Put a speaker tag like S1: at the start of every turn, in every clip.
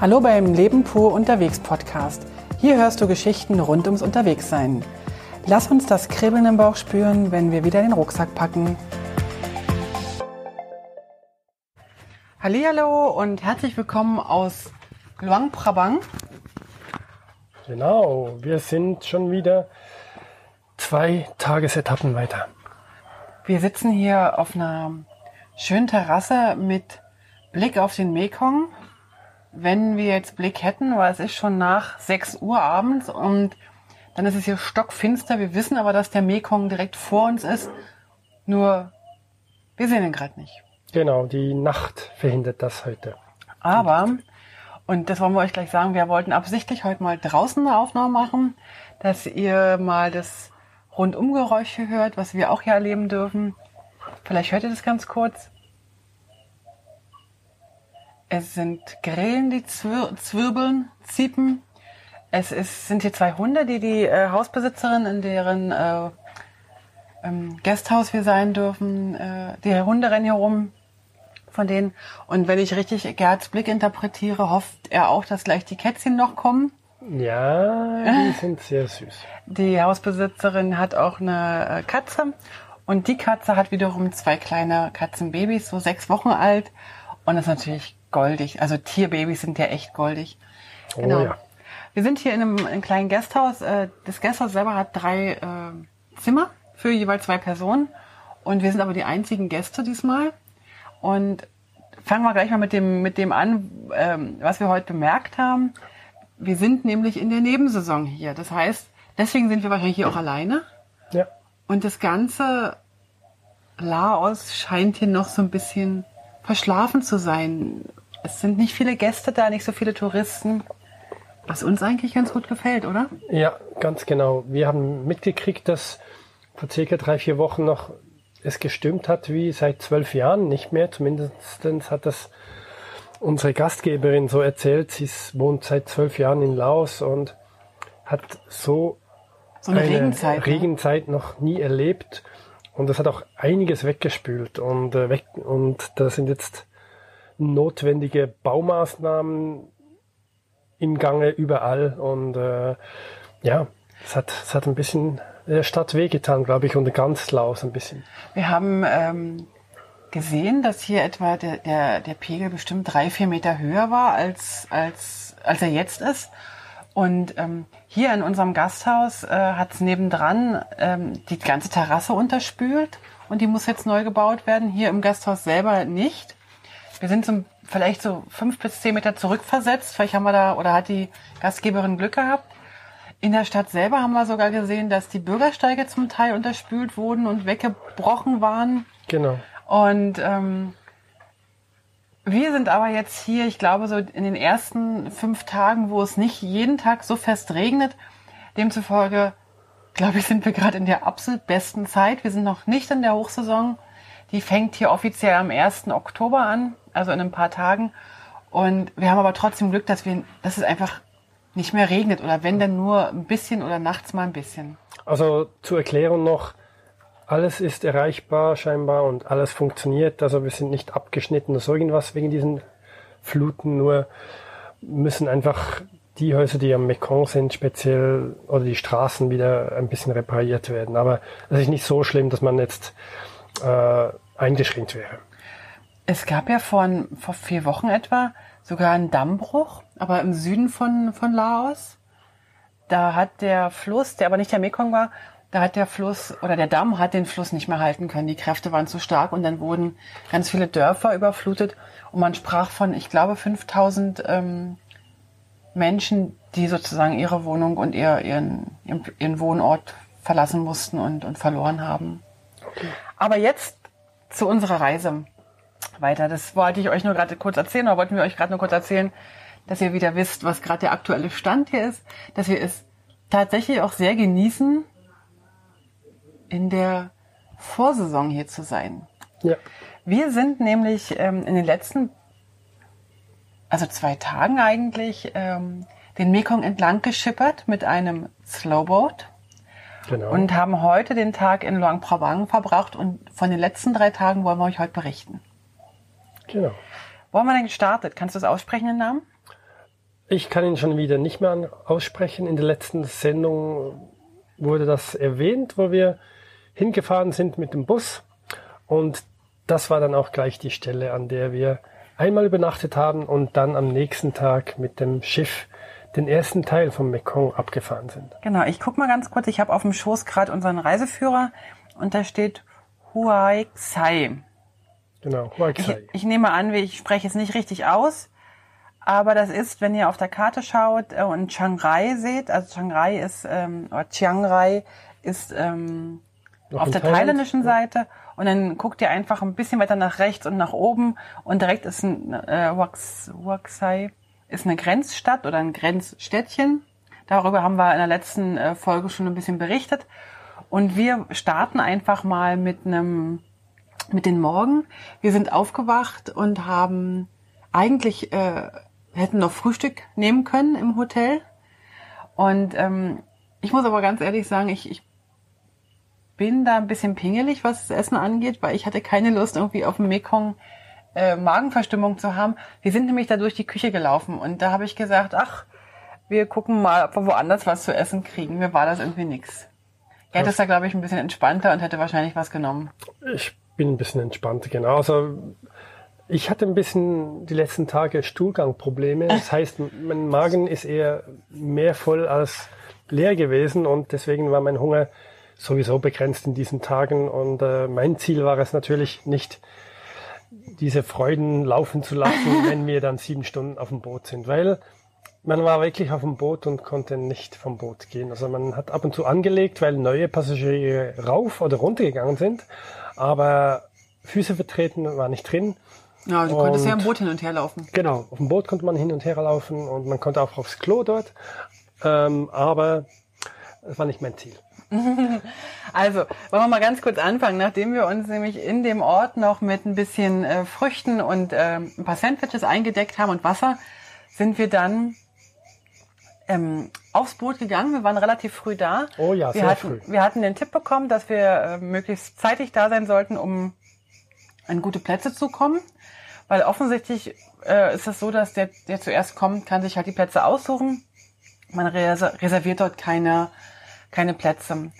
S1: Hallo beim Leben pur unterwegs Podcast. Hier hörst du Geschichten rund ums Unterwegssein. Lass uns das Kribbeln im Bauch spüren, wenn wir wieder den Rucksack packen. Hallo und herzlich willkommen aus Luang Prabang.
S2: Genau, wir sind schon wieder zwei Tagesetappen weiter.
S1: Wir sitzen hier auf einer schönen Terrasse mit Blick auf den Mekong wenn wir jetzt Blick hätten, weil es ist schon nach 6 Uhr abends und dann ist es hier stockfinster. Wir wissen aber, dass der Mekong direkt vor uns ist. Nur wir sehen ihn gerade nicht.
S2: Genau, die Nacht verhindert das heute.
S1: Aber, und das wollen wir euch gleich sagen, wir wollten absichtlich heute mal draußen eine Aufnahme machen, dass ihr mal das Rundumgeräusch hört, was wir auch hier erleben dürfen. Vielleicht hört ihr das ganz kurz. Es sind Grillen, die zwir zwirbeln, ziepen. Es ist, sind hier zwei Hunde, die die äh, Hausbesitzerin, in deren äh, ähm, Gasthaus wir sein dürfen, äh, die Hunde rennen hier rum von denen. Und wenn ich richtig Gerds Blick interpretiere, hofft er auch, dass gleich die Kätzchen noch kommen.
S2: Ja, die sind sehr süß.
S1: Die Hausbesitzerin hat auch eine äh, Katze und die Katze hat wiederum zwei kleine Katzenbabys, so sechs Wochen alt. Und das ist natürlich goldig. Also Tierbabys sind ja echt goldig.
S2: Oh, genau. Ja.
S1: Wir sind hier in einem, in einem kleinen Gasthaus. Äh, das Gasthaus selber hat drei äh, Zimmer für jeweils zwei Personen. Und wir sind aber die einzigen Gäste diesmal. Und fangen wir gleich mal mit dem, mit dem an, ähm, was wir heute bemerkt haben. Wir sind nämlich in der Nebensaison hier. Das heißt, deswegen sind wir wahrscheinlich hier auch alleine.
S2: Ja.
S1: Und das ganze Laos scheint hier noch so ein bisschen verschlafen zu sein. Es sind nicht viele Gäste da, nicht so viele Touristen. Was uns eigentlich ganz gut gefällt, oder?
S2: Ja, ganz genau. Wir haben mitgekriegt, dass vor circa drei, vier Wochen noch es gestimmt hat, wie seit zwölf Jahren nicht mehr. Zumindest hat das unsere Gastgeberin so erzählt. Sie wohnt seit zwölf Jahren in Laos und hat so,
S1: so eine, eine Regenzeit,
S2: ne? Regenzeit noch nie erlebt. Und das hat auch einiges weggespült. Und, äh, weg, und da sind jetzt notwendige Baumaßnahmen im Gange überall. Und äh, ja, es hat, es hat ein bisschen der Stadt wehgetan, glaube ich, und ganz Laos ein bisschen.
S1: Wir haben ähm, gesehen, dass hier etwa der, der, der Pegel bestimmt drei, vier Meter höher war, als, als, als er jetzt ist. Und ähm, hier in unserem Gasthaus äh, hat es nebendran ähm, die ganze Terrasse unterspült und die muss jetzt neu gebaut werden. Hier im Gasthaus selber nicht. Wir sind so vielleicht so fünf bis zehn Meter zurückversetzt. Vielleicht haben wir da oder hat die Gastgeberin Glück gehabt. In der Stadt selber haben wir sogar gesehen, dass die Bürgersteige zum Teil unterspült wurden und weggebrochen waren.
S2: Genau.
S1: Und ähm, wir sind aber jetzt hier, ich glaube, so in den ersten fünf Tagen, wo es nicht jeden Tag so fest regnet. Demzufolge, glaube ich, sind wir gerade in der absolut besten Zeit. Wir sind noch nicht in der Hochsaison. Die fängt hier offiziell am 1. Oktober an, also in ein paar Tagen. Und wir haben aber trotzdem Glück, dass wir, dass es einfach nicht mehr regnet oder wenn dann nur ein bisschen oder nachts mal ein bisschen.
S2: Also zur Erklärung noch, alles ist erreichbar scheinbar und alles funktioniert. Also wir sind nicht abgeschnitten oder so irgendwas wegen diesen Fluten, nur müssen einfach die Häuser, die am Mekong sind, speziell oder die Straßen wieder ein bisschen repariert werden. Aber es ist nicht so schlimm, dass man jetzt äh, eingeschränkt wäre.
S1: Es gab ja vor, vor vier Wochen etwa sogar einen Dammbruch, aber im Süden von, von Laos. Da hat der Fluss, der aber nicht der Mekong war, da hat der Fluss oder der Damm hat den Fluss nicht mehr halten können. Die Kräfte waren zu stark und dann wurden ganz viele Dörfer überflutet und man sprach von, ich glaube, 5000 ähm, Menschen, die sozusagen ihre Wohnung und ihr, ihren, ihren Wohnort verlassen mussten und, und verloren haben. Aber jetzt zu unserer Reise weiter. Das wollte ich euch nur gerade kurz erzählen, oder wollten wir euch gerade nur kurz erzählen, dass ihr wieder wisst, was gerade der aktuelle Stand hier ist, dass wir es tatsächlich auch sehr genießen, in der Vorsaison hier zu sein.
S2: Ja.
S1: Wir sind nämlich ähm, in den letzten, also zwei Tagen eigentlich, ähm, den Mekong entlang geschippert mit einem Slowboat.
S2: Genau.
S1: Und haben heute den Tag in Luang Prabang verbracht und von den letzten drei Tagen wollen wir euch heute berichten.
S2: Genau.
S1: Wo haben wir denn gestartet? Kannst du das aussprechen, den Namen?
S2: Ich kann ihn schon wieder nicht mehr aussprechen. In der letzten Sendung wurde das erwähnt, wo wir hingefahren sind mit dem Bus. Und das war dann auch gleich die Stelle, an der wir einmal übernachtet haben und dann am nächsten Tag mit dem Schiff den ersten Teil vom Mekong abgefahren sind.
S1: Genau, ich guck mal ganz kurz. Ich habe auf dem Schoß gerade unseren Reiseführer und da steht Huai Xai.
S2: Genau, Huai
S1: Xai. Ich, ich nehme an, ich spreche es nicht richtig aus, aber das ist, wenn ihr auf der Karte schaut äh, und Chiang Rai seht, also Chiang Rai ist, ähm, oder Chiang Rai ist ähm, auf der thailändischen Seite und dann guckt ihr einfach ein bisschen weiter nach rechts und nach oben und direkt ist ein äh, Wax, Waxai ist eine Grenzstadt oder ein Grenzstädtchen. Darüber haben wir in der letzten äh, Folge schon ein bisschen berichtet. Und wir starten einfach mal mit einem, mit den Morgen. Wir sind aufgewacht und haben eigentlich, äh, hätten noch Frühstück nehmen können im Hotel. Und ähm, ich muss aber ganz ehrlich sagen, ich, ich bin da ein bisschen pingelig, was das Essen angeht, weil ich hatte keine Lust, irgendwie auf dem Mekong äh, Magenverstimmung zu haben. Wir sind nämlich da durch die Küche gelaufen und da habe ich gesagt, ach, wir gucken mal, ob wir woanders was zu essen kriegen. Mir war das irgendwie nix. Er hätte es da, glaube ich, ein bisschen entspannter und hätte wahrscheinlich was genommen.
S2: Ich bin ein bisschen entspannter, genau. Also ich hatte ein bisschen die letzten Tage Stuhlgangprobleme. Das heißt, mein Magen ist eher mehr voll als leer gewesen und deswegen war mein Hunger sowieso begrenzt in diesen Tagen. Und äh, mein Ziel war es natürlich nicht, diese Freuden laufen zu lassen, wenn wir dann sieben Stunden auf dem Boot sind, weil man war wirklich auf dem Boot und konnte nicht vom Boot gehen. Also man hat ab und zu angelegt, weil neue Passagiere rauf oder runter gegangen sind, aber Füße vertreten war nicht drin.
S1: Ja, du konntest ja im Boot hin und her laufen.
S2: Genau, auf dem Boot konnte man hin und her laufen und man konnte auch aufs Klo dort, ähm, aber das war nicht mein Ziel.
S1: Also, wollen wir mal ganz kurz anfangen. Nachdem wir uns nämlich in dem Ort noch mit ein bisschen äh, Früchten und äh, ein paar Sandwiches eingedeckt haben und Wasser, sind wir dann ähm, aufs Boot gegangen. Wir waren relativ früh da.
S2: Oh ja,
S1: wir
S2: sehr
S1: hatten,
S2: früh.
S1: Wir hatten den Tipp bekommen, dass wir äh, möglichst zeitig da sein sollten, um an gute Plätze zu kommen. Weil offensichtlich äh, ist es so, dass der, der zuerst kommt, kann sich halt die Plätze aussuchen. Man reserviert dort keine, keine Plätze.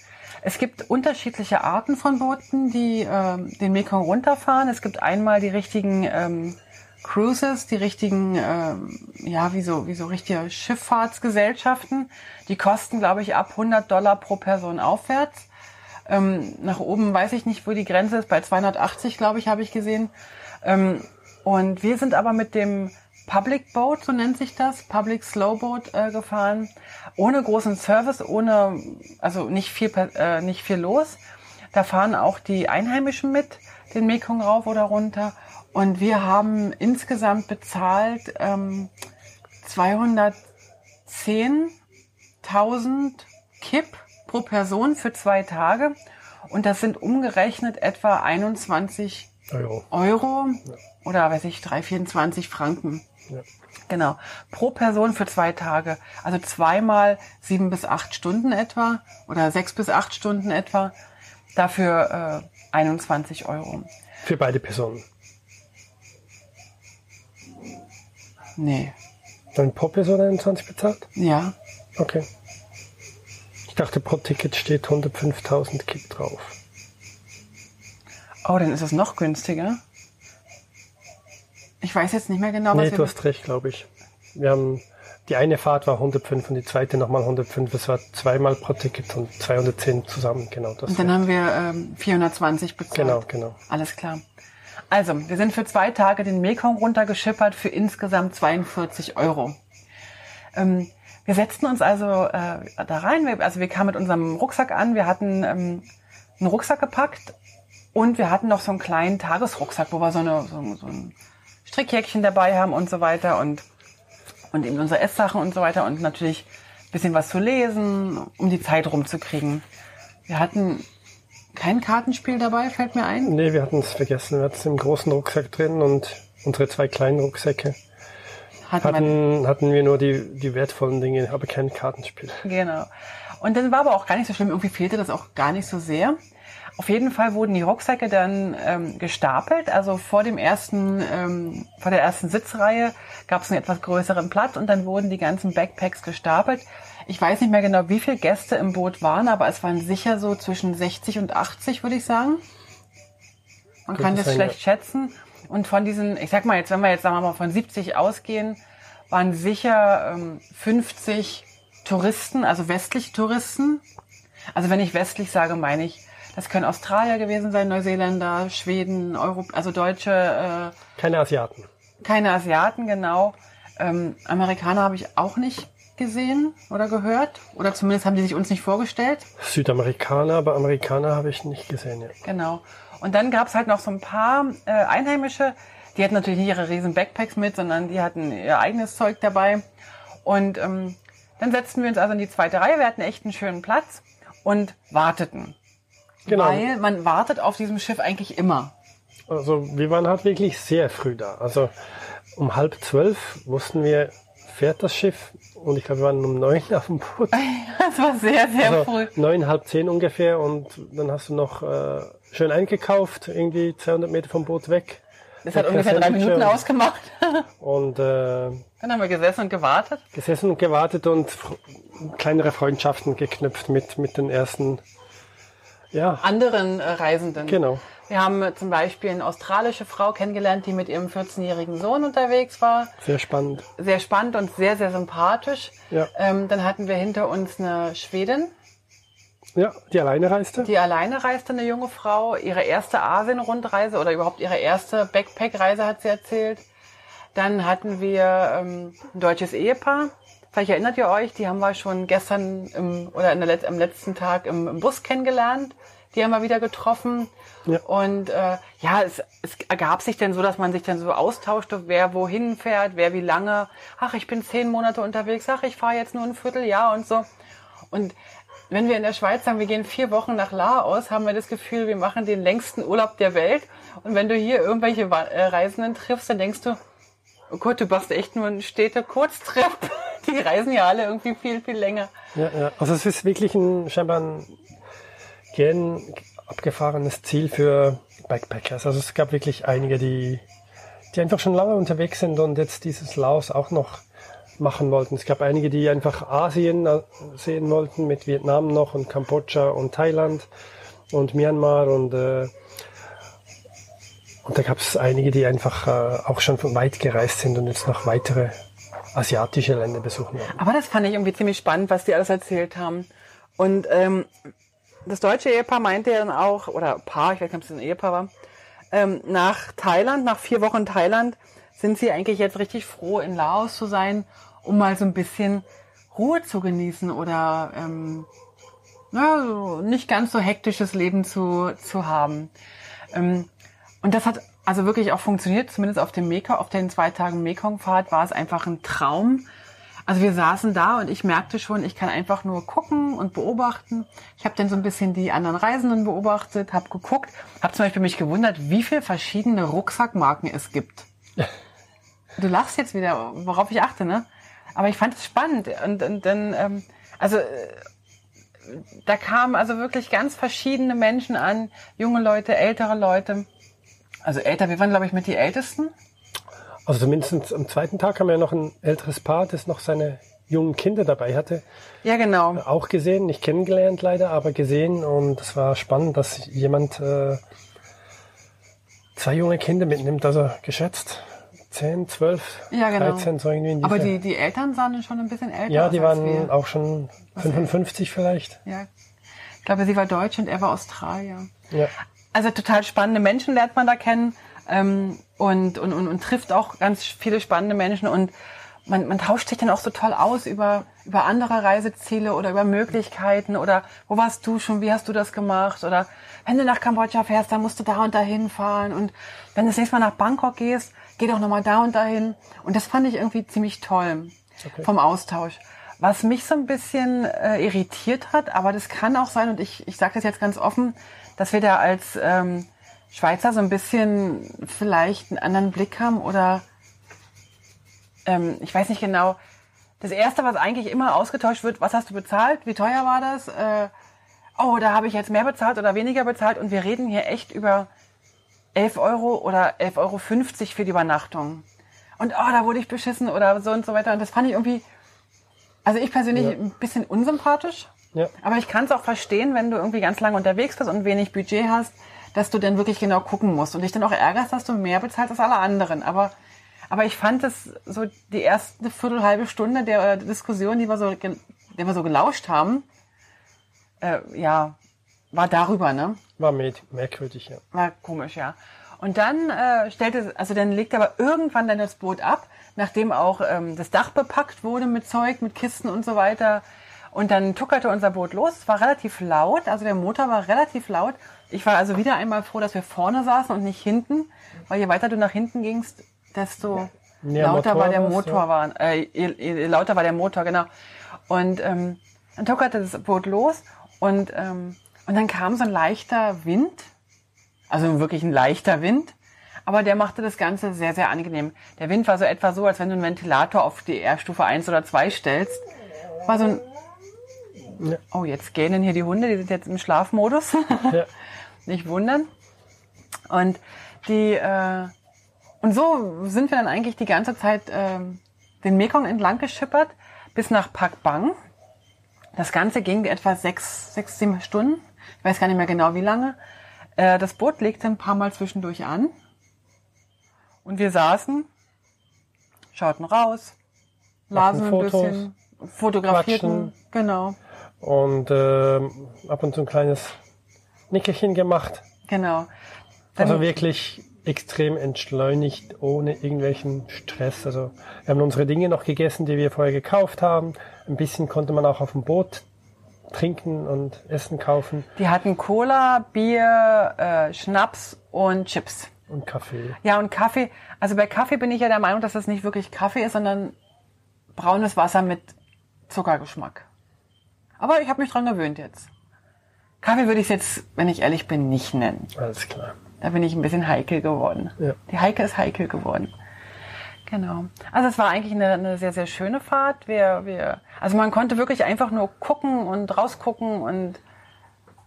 S1: Es gibt unterschiedliche Arten von Booten, die äh, den Mekong runterfahren. Es gibt einmal die richtigen ähm, Cruises, die richtigen, ähm, ja, wie so, wie so richtige Schifffahrtsgesellschaften. Die kosten, glaube ich, ab 100 Dollar pro Person aufwärts. Ähm, nach oben weiß ich nicht, wo die Grenze ist. Bei 280, glaube ich, habe ich gesehen. Ähm, und wir sind aber mit dem Public Boat, so nennt sich das, Public Slow Boat äh, gefahren, ohne großen Service, ohne, also nicht viel, äh, nicht viel los. Da fahren auch die Einheimischen mit, den Mekong rauf oder runter. Und wir haben insgesamt bezahlt ähm, 210.000 Kip pro Person für zwei Tage. Und das sind umgerechnet etwa 21 Euro, Euro ja. oder weiß ich, 324 Franken. Ja. Genau. Pro Person für zwei Tage. Also zweimal sieben bis acht Stunden etwa oder sechs bis acht Stunden etwa. Dafür äh, 21 Euro.
S2: Für beide Personen.
S1: Nee.
S2: Dann pro Person 21 bezahlt?
S1: Ja.
S2: Okay. Ich dachte, pro Ticket steht 105.000 Kip drauf.
S1: Oh, dann ist es noch günstiger. Ich weiß jetzt nicht mehr genau,
S2: was Nee, du hast recht, glaube ich. Wir haben, die eine Fahrt war 105 und die zweite nochmal 105. Es war zweimal pro Ticket und 210 zusammen, genau.
S1: Das und dann haben wir ähm, 420 bezahlt.
S2: Genau, genau.
S1: Alles klar. Also, wir sind für zwei Tage den Mekong runtergeschippert für insgesamt 42 Euro. Ähm, wir setzten uns also äh, da rein. Wir, also wir kamen mit unserem Rucksack an. Wir hatten ähm, einen Rucksack gepackt und wir hatten noch so einen kleinen Tagesrucksack, wo wir so, eine, so, so ein Strickjäckchen dabei haben und so weiter und, und eben unsere Esssachen und so weiter und natürlich ein bisschen was zu lesen, um die Zeit rumzukriegen. Wir hatten kein Kartenspiel dabei, fällt mir ein?
S2: Nee, wir hatten es vergessen. Wir hatten es im großen Rucksack drin und unsere zwei kleinen Rucksäcke. Hatten, hatten, hatten wir nur die, die wertvollen Dinge, aber kein Kartenspiel.
S1: Genau. Und dann war aber auch gar nicht so schlimm. Irgendwie fehlte das auch gar nicht so sehr. Auf jeden Fall wurden die Rucksäcke dann ähm, gestapelt. Also vor dem ersten, ähm, vor der ersten Sitzreihe gab es einen etwas größeren Platz und dann wurden die ganzen Backpacks gestapelt. Ich weiß nicht mehr genau, wie viele Gäste im Boot waren, aber es waren sicher so zwischen 60 und 80, würde ich sagen. Man
S2: Könnte
S1: kann das schlecht
S2: ja.
S1: schätzen. Und von diesen, ich sag mal jetzt, wenn wir jetzt sagen wir mal von 70 ausgehen, waren sicher ähm, 50 Touristen, also westliche Touristen. Also wenn ich westlich sage, meine ich, das können Australier gewesen sein, Neuseeländer, Schweden, Euro, also Deutsche,
S2: Keine Asiaten.
S1: äh, keine Asiaten, genau. Ähm, Amerikaner habe ich auch nicht gesehen oder gehört. Oder zumindest haben die sich uns nicht vorgestellt.
S2: Südamerikaner, aber Amerikaner habe ich nicht gesehen. Ja.
S1: Genau. Und dann gab's halt noch so ein paar äh, Einheimische, die hatten natürlich nicht ihre riesen Backpacks mit, sondern die hatten ihr eigenes Zeug dabei. Und ähm, dann setzten wir uns also in die zweite Reihe. Wir hatten echt einen schönen Platz und warteten.
S2: Genau.
S1: Weil man wartet auf diesem Schiff eigentlich immer.
S2: Also wir waren halt wirklich sehr früh da. Also um halb zwölf wussten wir, fährt das Schiff. Und ich glaube, wir waren um neun auf dem Boot.
S1: Das war sehr, sehr
S2: Also
S1: früh.
S2: neun, halb zehn ungefähr. Und dann hast du noch äh, schön eingekauft, irgendwie 200 Meter vom Boot weg.
S1: Das hat ungefähr drei Minuten ausgemacht.
S2: Und äh,
S1: Dann haben wir gesessen und gewartet.
S2: gesessen und gewartet und kleinere Freundschaften geknüpft mit, mit den ersten. Ja,
S1: Anderen äh, Reisenden.
S2: genau.
S1: Wir haben äh, zum Beispiel eine australische Frau kennengelernt, die mit ihrem 14-jährigen Sohn unterwegs war.
S2: Sehr spannend.
S1: sehr spannend und sehr, sehr sympathisch.
S2: Ja.
S1: Ähm, dann hatten wir hinter uns eine Schwedin,
S2: Ja, die alleine reiste.
S1: die alleine reiste, eine junge Frau. Ihre erste Asien-Rundreise oder überhaupt ihre erste Backpack-Reise hat sie erzählt. Dann hatten wir ähm, ein deutsches Ehepaar. Vielleicht erinnert ihr euch, die haben wir schon gestern im, oder in der am letzten Tag im, im Bus kennengelernt. Die haben wir wieder getroffen.
S2: Ja.
S1: Und äh, ja, es, es ergab sich dann so, dass man sich dann so austauschte, wer wohin fährt, wer wie lange. Ach, ich bin zehn Monate unterwegs. Ach, ich fahre jetzt nur ein Vierteljahr und so. Und wenn wir in der Schweiz sagen, wir gehen vier Wochen nach Laos, haben wir das Gefühl, wir machen den längsten Urlaub der Welt. Und wenn du hier irgendwelche äh, Reisenden triffst, dann denkst du, oh Gott, du machst echt nur einen Städte-Kurztrip. Die reisen ja alle irgendwie viel, viel länger.
S2: Ja, ja. Also es ist wirklich ein scheinbar ein gern abgefahrenes Ziel für Backpackers. Also es gab wirklich einige, die, die einfach schon lange unterwegs sind und jetzt dieses Laos auch noch machen wollten. Es gab einige, die einfach Asien äh, sehen wollten, mit Vietnam noch und Kambodscha und Thailand und Myanmar und äh, und da gab es einige, die einfach äh, auch schon von weit gereist sind und jetzt noch weitere asiatische Länder besuchen wollen.
S1: Aber das fand ich irgendwie ziemlich spannend, was die alles erzählt haben. Und ähm, das deutsche Ehepaar meinte ja dann auch, oder Paar, ich weiß nicht, ob es ein Ehepaar war, ähm, nach Thailand, nach vier Wochen Thailand, sind sie eigentlich jetzt richtig froh, in Laos zu sein, um mal so ein bisschen Ruhe zu genießen oder ähm, na, so nicht ganz so hektisches Leben zu, zu haben. Ähm, und das hat also wirklich auch funktioniert, zumindest auf dem Mekong, auf den zwei Tagen Mekongfahrt war es einfach ein Traum. Also wir saßen da und ich merkte schon, ich kann einfach nur gucken und beobachten. Ich habe dann so ein bisschen die anderen Reisenden beobachtet, habe geguckt, habe zum Beispiel mich gewundert, wie viele verschiedene Rucksackmarken es gibt. Du lachst jetzt wieder, worauf ich achte, ne? Aber ich fand es spannend und, und dann, ähm, also äh, da kamen also wirklich ganz verschiedene Menschen an, junge Leute, ältere Leute. Also älter, wir waren glaube ich mit die Ältesten.
S2: Also zumindest am zweiten Tag haben wir noch ein älteres Paar, das noch seine jungen Kinder dabei hatte,
S1: Ja genau.
S2: auch gesehen, nicht kennengelernt leider, aber gesehen und es war spannend, dass jemand äh, zwei junge Kinder mitnimmt, also geschätzt 10, 12,
S1: Ja, genau.
S2: 13, so irgendwie in
S1: Aber
S2: dieser-
S1: die, die Eltern sahen schon ein bisschen älter
S2: Ja, die waren
S1: wir.
S2: auch schon 55 vielleicht.
S1: Ja. Ich glaube, sie war Deutsch und er war Australier.
S2: Ja.
S1: Also total spannende Menschen lernt man da kennen ähm, und, und, und, und trifft auch ganz viele spannende Menschen und man, man tauscht sich dann auch so toll aus über, über andere Reiseziele oder über Möglichkeiten oder wo warst du schon, wie hast du das gemacht oder wenn du nach Kambodscha fährst, dann musst du da und dahin fahren und wenn du das nächste Mal nach Bangkok gehst, geh doch nochmal da und dahin und das fand ich irgendwie ziemlich toll
S2: Okay.
S1: vom Austausch. Was mich so ein bisschen äh, irritiert hat, aber das kann auch sein, und ich, ich sage das jetzt ganz offen, dass wir da als ähm, Schweizer so ein bisschen vielleicht einen anderen Blick haben oder ähm, ich weiß nicht genau. Das Erste, was eigentlich immer ausgetauscht wird, was hast du bezahlt, wie teuer war das, äh, oh, da habe ich jetzt mehr bezahlt oder weniger bezahlt. Und wir reden hier echt über 11 Euro oder 11,50 Euro für die Übernachtung. Und oh, da wurde ich beschissen oder so und so weiter. Und das fand ich irgendwie, also ich persönlich
S2: Ja.
S1: ein bisschen unsympathisch.
S2: Ja.
S1: Aber ich kann es auch verstehen, wenn du irgendwie ganz lange unterwegs bist und wenig Budget hast, dass du dann wirklich genau gucken musst und dich dann auch ärgerst, dass du mehr bezahlst als alle anderen. Aber, aber ich fand es so die erste Viertel, halbe Stunde der, äh, Diskussion, die wir so, der wir so gelauscht haben, äh, ja, war darüber, ne?
S2: War merk- merkwürdig, ja.
S1: War komisch, ja. Und dann äh, stellte, also dann legt aber irgendwann dann das Boot ab, nachdem auch ähm, das Dach bepackt wurde mit Zeug, mit Kisten und so weiter. Und dann tuckerte unser Boot los. Es war relativ laut, also der Motor war relativ laut. Ich war also wieder einmal froh, dass wir vorne saßen und nicht hinten, weil je weiter du nach hinten gingst, desto
S2: Näher
S1: lauter
S2: Motor
S1: war der Motor,
S2: ja.
S1: war, äh, je, je lauter war der Motor, genau. Und ähm, dann tuckerte das Boot los und, ähm, und dann kam so ein leichter Wind, also wirklich ein leichter Wind, aber der machte das Ganze sehr, sehr angenehm. Der Wind war so etwa so, als wenn du einen Ventilator auf die R-Stufe 1 oder 2 stellst. War so ein,
S2: Ja.
S1: oh, jetzt gähnen hier die Hunde, die sind jetzt im Schlafmodus.
S2: Ja.
S1: Nicht wundern. Und die, äh, und so sind wir dann eigentlich die ganze Zeit ähm, den Mekong entlang geschippert bis nach Pak Bang. Das Ganze ging etwa sechs, sechs, sieben Stunden. Ich weiß gar nicht mehr genau wie lange. Äh, das Boot legte ein paar Mal zwischendurch an. Und wir saßen, schauten raus, lasen ein bisschen, fotografierten.
S2: quatschen.
S1: Genau,
S2: Und ähm, ab und zu ein kleines Nickerchen gemacht.
S1: genau. Dann,
S2: Also wirklich extrem entschleunigt, ohne irgendwelchen Stress. Also wir haben unsere Dinge noch gegessen, die wir vorher gekauft haben. Ein bisschen konnte man auch auf dem Boot trinken und Essen kaufen
S1: die hatten Cola, Bier, äh, Schnaps und Chips.
S2: und Kaffee.
S1: Ja, und Kaffee. Also bei Kaffee bin ich ja der Meinung, dass das nicht wirklich Kaffee ist, sondern braunes Wasser mit Zuckergeschmack. Aber ich habe mich dran gewöhnt jetzt. Kaffee würde ich jetzt, wenn ich ehrlich bin, nicht nennen.
S2: Alles klar.
S1: Da bin ich ein bisschen heikel geworden.
S2: Ja.
S1: Die Heike ist heikel geworden. Genau. Also es war eigentlich eine, eine sehr, sehr schöne Fahrt. Wir, wir, also man konnte wirklich einfach nur gucken und rausgucken und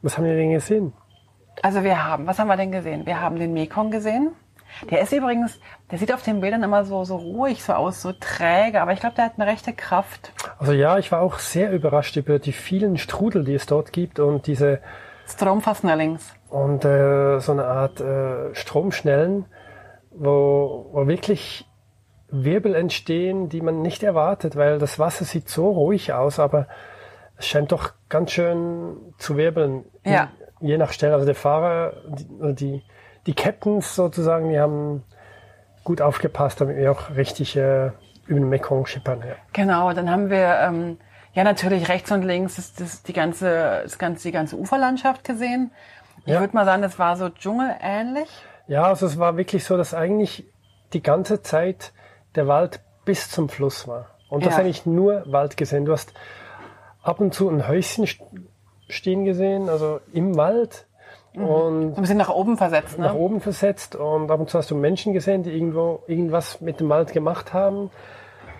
S2: Was haben wir denn gesehen?
S1: also wir haben, was haben wir denn gesehen? Wir haben den Mekong gesehen. Der ist übrigens, der sieht auf den Bildern immer so, so ruhig so aus, so träge, aber ich glaube, der hat eine rechte Kraft.
S2: Also ja, ich war auch sehr überrascht über die vielen Strudel, die es dort gibt und diese
S1: Stromfasnellings.
S2: und äh, so eine Art äh, Stromschnellen, wo, wo wirklich Wirbel entstehen, die man nicht erwartet, weil das Wasser sieht so ruhig aus, aber es scheint doch ganz schön zu wirbeln.
S1: Ja.
S2: Je nach Stelle. Also der Fahrer, die, die, die Captains sozusagen, die haben gut aufgepasst, damit wir auch richtig äh, über den Mekong schippern. Ja.
S1: Genau, dann haben wir ähm, ja natürlich rechts und links das, das, die ganze, das ganze, die ganze Uferlandschaft gesehen. Ich
S2: Ja.
S1: würde mal sagen, das war so dschungelähnlich.
S2: Ja, also es war wirklich so, dass eigentlich die ganze Zeit der Wald bis zum Fluss war. Und das
S1: Ja.
S2: eigentlich nur Wald gesehen. Du hast ab und zu ein Häuschen st- stehen gesehen, also im Wald und
S1: So ein bisschen nach oben versetzt,
S2: nach
S1: ne?
S2: oben versetzt. Und ab und zu hast du Menschen gesehen, die irgendwo irgendwas mit dem Wald gemacht haben.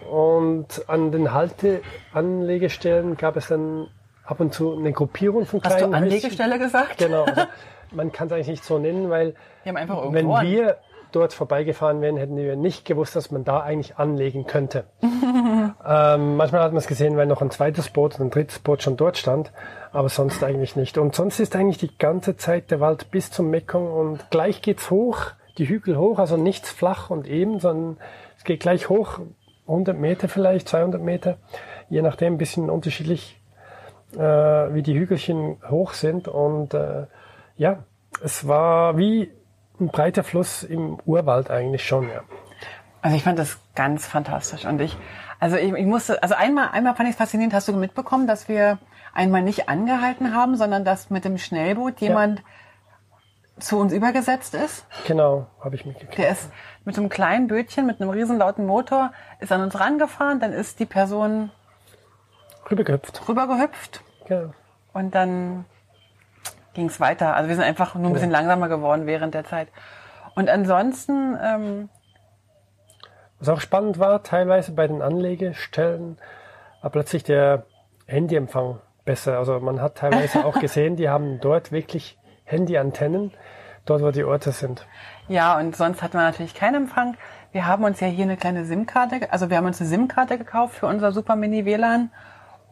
S2: Und an den Halteanlegestellen gab es dann ab und zu eine Gruppierung von
S1: Hast
S2: kleinen
S1: du
S2: Häuschen.
S1: Anlegestelle gesagt?
S2: Genau. Also man kann es eigentlich nicht so nennen, weil
S1: Die haben einfach
S2: wenn wir dort vorbeigefahren wären, hätten wir nicht gewusst, dass man da eigentlich anlegen könnte. ähm, manchmal hat man es gesehen, weil noch ein zweites Boot und ein drittes Boot schon dort stand, aber sonst eigentlich nicht. Und sonst ist eigentlich die ganze Zeit der Wald bis zum Mekong und gleich geht's hoch, die Hügel hoch, also nichts flach und eben, sondern es geht gleich hoch, 100 Meter vielleicht, 200 Meter, je nachdem, ein bisschen unterschiedlich, äh, wie die Hügelchen hoch sind und äh, ja, es war wie ein breiter Fluss im Urwald eigentlich schon, ja.
S1: Also ich fand das ganz fantastisch und ich, also ich, ich musste, also einmal, einmal fand ich es faszinierend, hast du mitbekommen, dass wir einmal nicht angehalten haben, sondern dass mit dem Schnellboot jemand zu uns übergesetzt ist.
S2: Genau, habe ich mitgekriegt.
S1: Der ist mit einem kleinen Bötchen, mit einem riesenlauten Motor, ist an uns rangefahren, dann ist die Person
S2: Rübergehüpft.
S1: rübergehüpft
S2: Genau.
S1: und dann ging es weiter. Also wir sind einfach nur ein bisschen langsamer geworden während der Zeit. Und ansonsten, ähm,
S2: Was auch spannend war, teilweise bei den Anlegestellen, war plötzlich der Handyempfang besser. Also man hat teilweise auch gesehen, die haben dort wirklich Handyantennen, dort wo die Orte sind.
S1: Ja, und sonst hat man natürlich keinen Empfang. Wir haben uns ja hier eine kleine SIM-Karte, also wir haben uns eine SIM-Karte gekauft für unser Super Mini WLAN.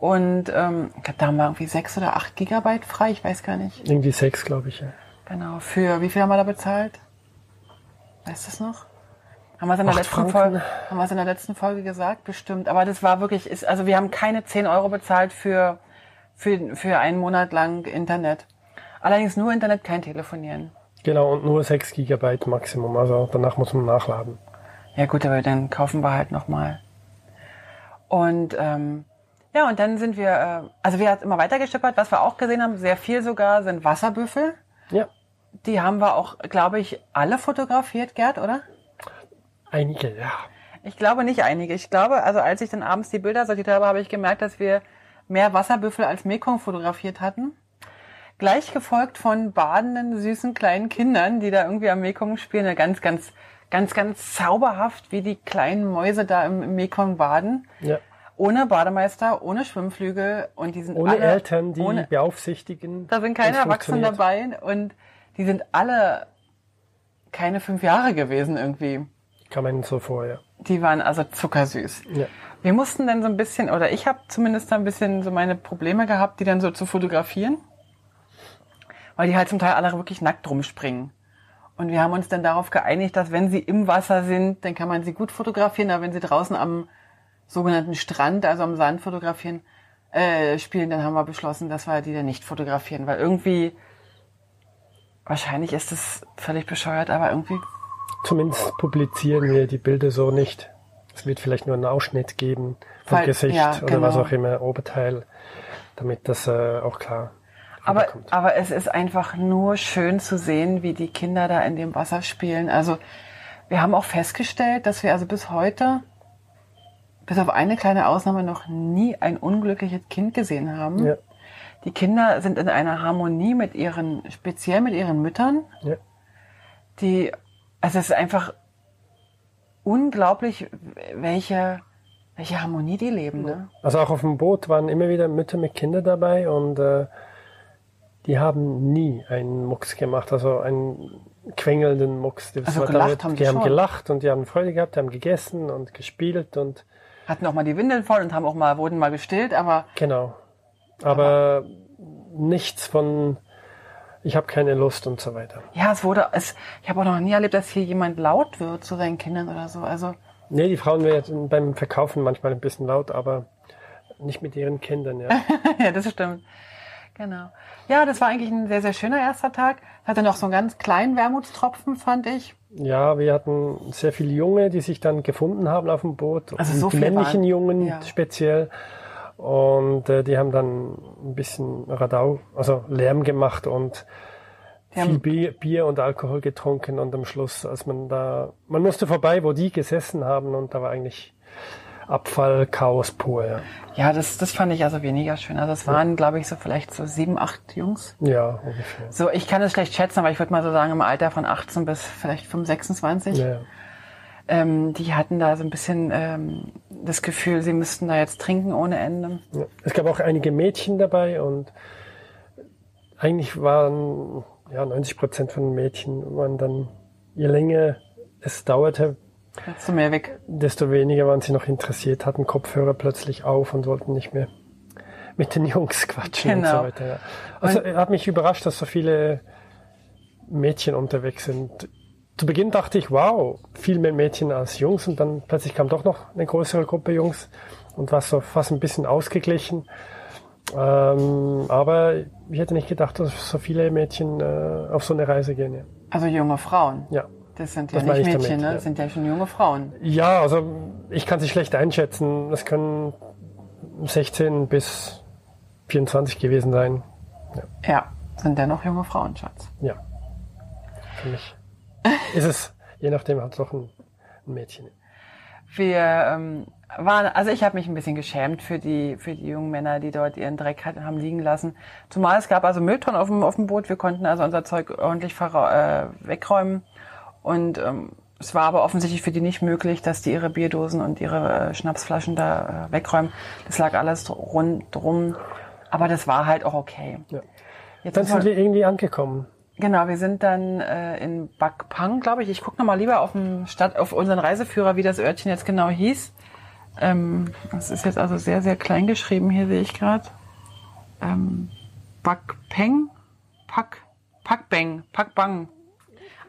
S1: Und ähm, ich glaube, da haben wir irgendwie sechs oder acht Gigabyte frei, ich weiß gar nicht.
S2: Irgendwie sechs, glaube ich, ja.
S1: Genau. Für wie viel haben wir da bezahlt? Weißt du es noch? Haben wir es in der
S2: Acht
S1: letzten
S2: Franken.
S1: Folge, haben wir es in der letzten Folge gesagt? Bestimmt. Aber das war wirklich, ist, also wir haben keine 10 Euro bezahlt für, für, für einen Monat lang Internet. Allerdings nur Internet, kein Telefonieren.
S2: Genau, und nur 6 Gigabyte Maximum. Also danach muss man nachladen.
S1: Ja gut, aber dann kaufen wir halt nochmal. Und ähm, ja, und dann sind wir, äh, also wir haben immer weiter geschippert. Was wir auch gesehen haben, sehr viel sogar, sind Wasserbüffel.
S2: Ja,
S1: Die haben wir auch, glaube ich, alle fotografiert, Gerd, oder?
S2: einige, ja.
S1: Ich glaube nicht einige. Ich glaube, also als ich dann abends die Bilder sortiert habe, habe ich gemerkt, dass wir mehr Wasserbüffel als Mekong fotografiert hatten. Gleich gefolgt von badenden, süßen kleinen Kindern, die da irgendwie am Mekong spielen. Ja, Ganz, ganz, ganz, ganz zauberhaft, wie die kleinen Mäuse da im, im Mekong baden.
S2: ja.
S1: Ohne Bademeister, ohne Schwimmflügel und die sind
S2: Ohne
S1: alle,
S2: Eltern, die
S1: ohne,
S2: beaufsichtigen.
S1: da sind keine Erwachsenen dabei und die sind alle keine fünf Jahre gewesen irgendwie.
S2: Kam einem so vor, ja.
S1: Die waren also zuckersüß.
S2: ja.
S1: Wir mussten dann so ein bisschen, oder ich habe zumindest ein bisschen so meine Probleme gehabt, die dann so zu fotografieren, weil die halt zum Teil alle wirklich nackt rumspringen. Und wir haben uns dann darauf geeinigt, dass wenn sie im Wasser sind, dann kann man sie gut fotografieren, aber wenn sie draußen am sogenannten Strand, also am Sand fotografieren, äh, spielen, dann haben wir beschlossen, dass wir die dann nicht fotografieren, weil irgendwie, wahrscheinlich ist es völlig bescheuert, aber irgendwie
S2: Zumindest publizieren wir die Bilder so nicht. Es wird vielleicht nur einen Ausschnitt geben vom
S1: Weil-
S2: Gesicht
S1: ja,
S2: oder
S1: genau.
S2: was auch immer, Oberteil, damit das äh, auch klar
S1: Aber, aber es ist einfach nur schön zu sehen, wie die Kinder da in dem Wasser spielen. Also wir haben auch festgestellt, dass wir also bis heute, bis auf eine kleine Ausnahme, noch nie ein unglückliches Kind gesehen haben.
S2: Ja,
S1: Die Kinder sind in einer Harmonie mit ihren, speziell mit ihren Müttern,
S2: ja.
S1: die, also es ist einfach unglaublich, welche, welche Harmonie die leben. Ne?
S2: Also auch auf dem Boot waren immer wieder Mütter mit Kindern dabei und äh, die haben nie einen Mucks gemacht, also einen quengelnden Mucks. Das
S1: Also gelacht
S2: damit-
S1: haben die
S2: die haben
S1: schon.
S2: gelacht und die haben Freude gehabt, die haben gegessen und gespielt und
S1: Hatten auch mal die Windeln voll und haben auch mal, wurden mal gestillt, aber
S2: genau. Aber nichts von ich habe keine Lust und so weiter.
S1: Ja, es wurde, es, ich habe auch noch nie erlebt, dass hier jemand laut wird zu seinen Kindern oder so. Also,
S2: Nee, die Frauen werden beim Verkaufen manchmal ein bisschen laut, aber nicht mit ihren Kindern, ja.
S1: ja, das stimmt. Genau. Ja, das war eigentlich ein sehr, sehr schöner erster Tag. Hatte noch so einen ganz kleinen Wermutstropfen, fand ich.
S2: Ja, wir hatten sehr viele Junge, die sich dann gefunden haben auf dem Boot.
S1: Also
S2: Und
S1: so
S2: die
S1: viele
S2: männlichen
S1: waren-
S2: Jungen
S1: ja.
S2: speziell. Und äh, die haben dann ein bisschen Radau, also Lärm gemacht und
S1: Die
S2: viel Bier, Bier und Alkohol getrunken und am Schluss, als man da, man musste vorbei, wo die gesessen haben und da war eigentlich Abfall, Chaos pur. Ja,
S1: Ja, das, das fand ich also weniger schön. Also es waren, glaube ich, so vielleicht so sieben, acht Jungs.
S2: ja ungefähr.
S1: So, ich kann es schlecht schätzen, aber ich würde mal so sagen, im Alter von 18 bis vielleicht 25, 26.
S2: Ja, ja.
S1: Ähm, die hatten da so ein bisschen ähm, das Gefühl, sie müssten da jetzt trinken ohne Ende.
S2: Ja. Es gab auch einige Mädchen dabei und eigentlich waren ja 90 Prozent von den Mädchen waren dann, je länger es dauerte,
S1: Zu mir weg.
S2: desto weniger waren sie noch interessiert, hatten Kopfhörer plötzlich auf und wollten nicht mehr mit den Jungs quatschen und
S1: Genau.
S2: so weiter. Ja. Also hat mich überrascht, dass so viele Mädchen unterwegs sind. Zu Beginn dachte ich, wow, viel mehr Mädchen als Jungs und dann plötzlich kam doch noch eine größere Gruppe Jungs und war so fast ein bisschen ausgeglichen. Ähm, aber ich hätte nicht gedacht, dass so viele Mädchen äh, auf so eine Reise gehen. Ja.
S1: Also junge Frauen.
S2: ja.
S1: Das sind ja
S2: Das
S1: nicht
S2: ich
S1: Mädchen,
S2: damit,
S1: ne? Das sind ja schon junge Frauen.
S2: Ja, also ich kann sie schlecht einschätzen. Das können 16 bis 24 gewesen sein.
S1: Ja, sind ja noch junge Frauen, Schatz.
S2: Ja. Für mich ist es, je nachdem, halt doch ein, ein Mädchen.
S1: Wir ähm, waren, also ich habe mich ein bisschen geschämt für die für die jungen Männer, die dort ihren Dreck hatten, haben liegen lassen. Zumal es gab also Mülltonnen auf dem auf dem Boot. Wir konnten also unser Zeug ordentlich äh, wegräumen und ähm, es war aber offensichtlich für die nicht möglich, dass die ihre Bierdosen und ihre äh, Schnapsflaschen da äh, wegräumen. Das lag alles rundrum Aber das war halt auch okay.
S2: Ja.
S1: Jetzt
S2: Dann sind wir irgendwie angekommen.
S1: Genau, wir sind dann äh, in Bakpang, glaube ich. Ich gucke nochmal lieber auf, dem Stadt, auf unseren Reiseführer, wie das Örtchen jetzt genau hieß. Ähm, das ist jetzt also sehr, sehr klein geschrieben, hier sehe ich gerade. Ähm, Bakpeng, Pak, Pakbeng, Pakbang.